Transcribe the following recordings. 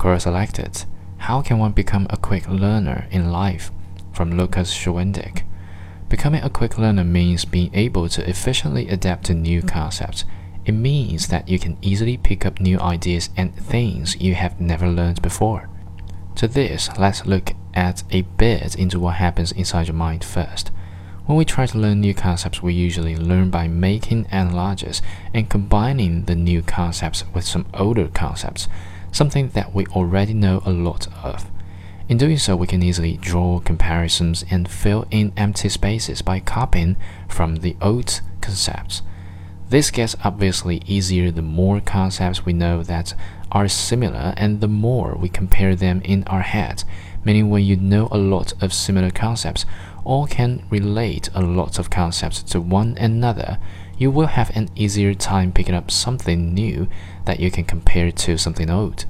Quora selected How can one become a quick learner in life? from Lucas Schwendick. Becoming a quick learner means being able to efficiently adapt to new concepts. It means that you can easily pick up new ideas and things you have never learned before. To this, let's look at a bit into what happens inside your mind first. When we try to learn new concepts, we usually learn by making analogies and combining the new concepts with some older concepts, something that we already know a lot of. In doing so, we can easily draw comparisons and fill in empty spaces by copying from the old concepts. This gets obviously easier the more concepts we know that are similar and the more we compare them in our head, meaning when you know a lot of similar concepts or can relate a lot of concepts to one another, you will have an easier time picking up something new that you can compare to something old.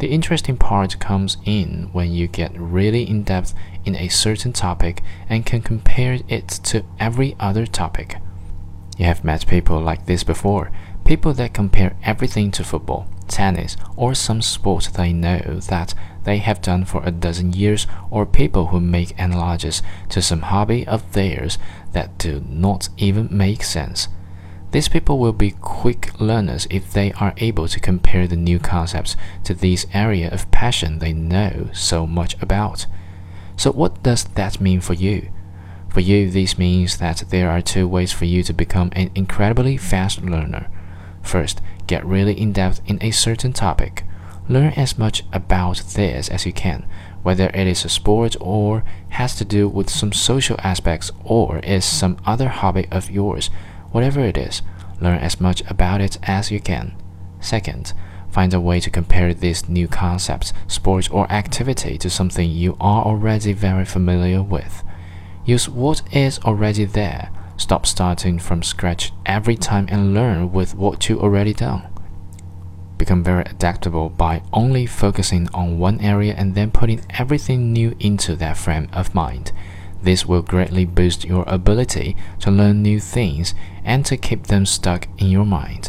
The interesting part comes in when you get really in depth in a certain topic and can compare it to every other topic. You have met people like this before people that compare everything to football, tennis, or some sport they know that they have done for a dozen years, or people who make analogies to some hobby of theirs that do not even make sense. These people will be quick learners if they are able to compare the new concepts to this area of passion they know so much about. So, what does that mean for you? For you, this means that there are two ways for you to become an incredibly fast learner. First, get really in depth in a certain topic. Learn as much about this as you can, whether it is a sport or has to do with some social aspects or is some other hobby of yours Whatever it is, learn as much about it as you can. Second, find a way to compare these new concepts, sport, or activity to something you are already very familiar with. Use what is already there. Stop starting from scratch every time and learn with what you already done. Become very adaptable by only focusing on one area and then putting everything new into that frame of mind. This will greatly boost your ability to learn new things and to keep them stuck in your mind.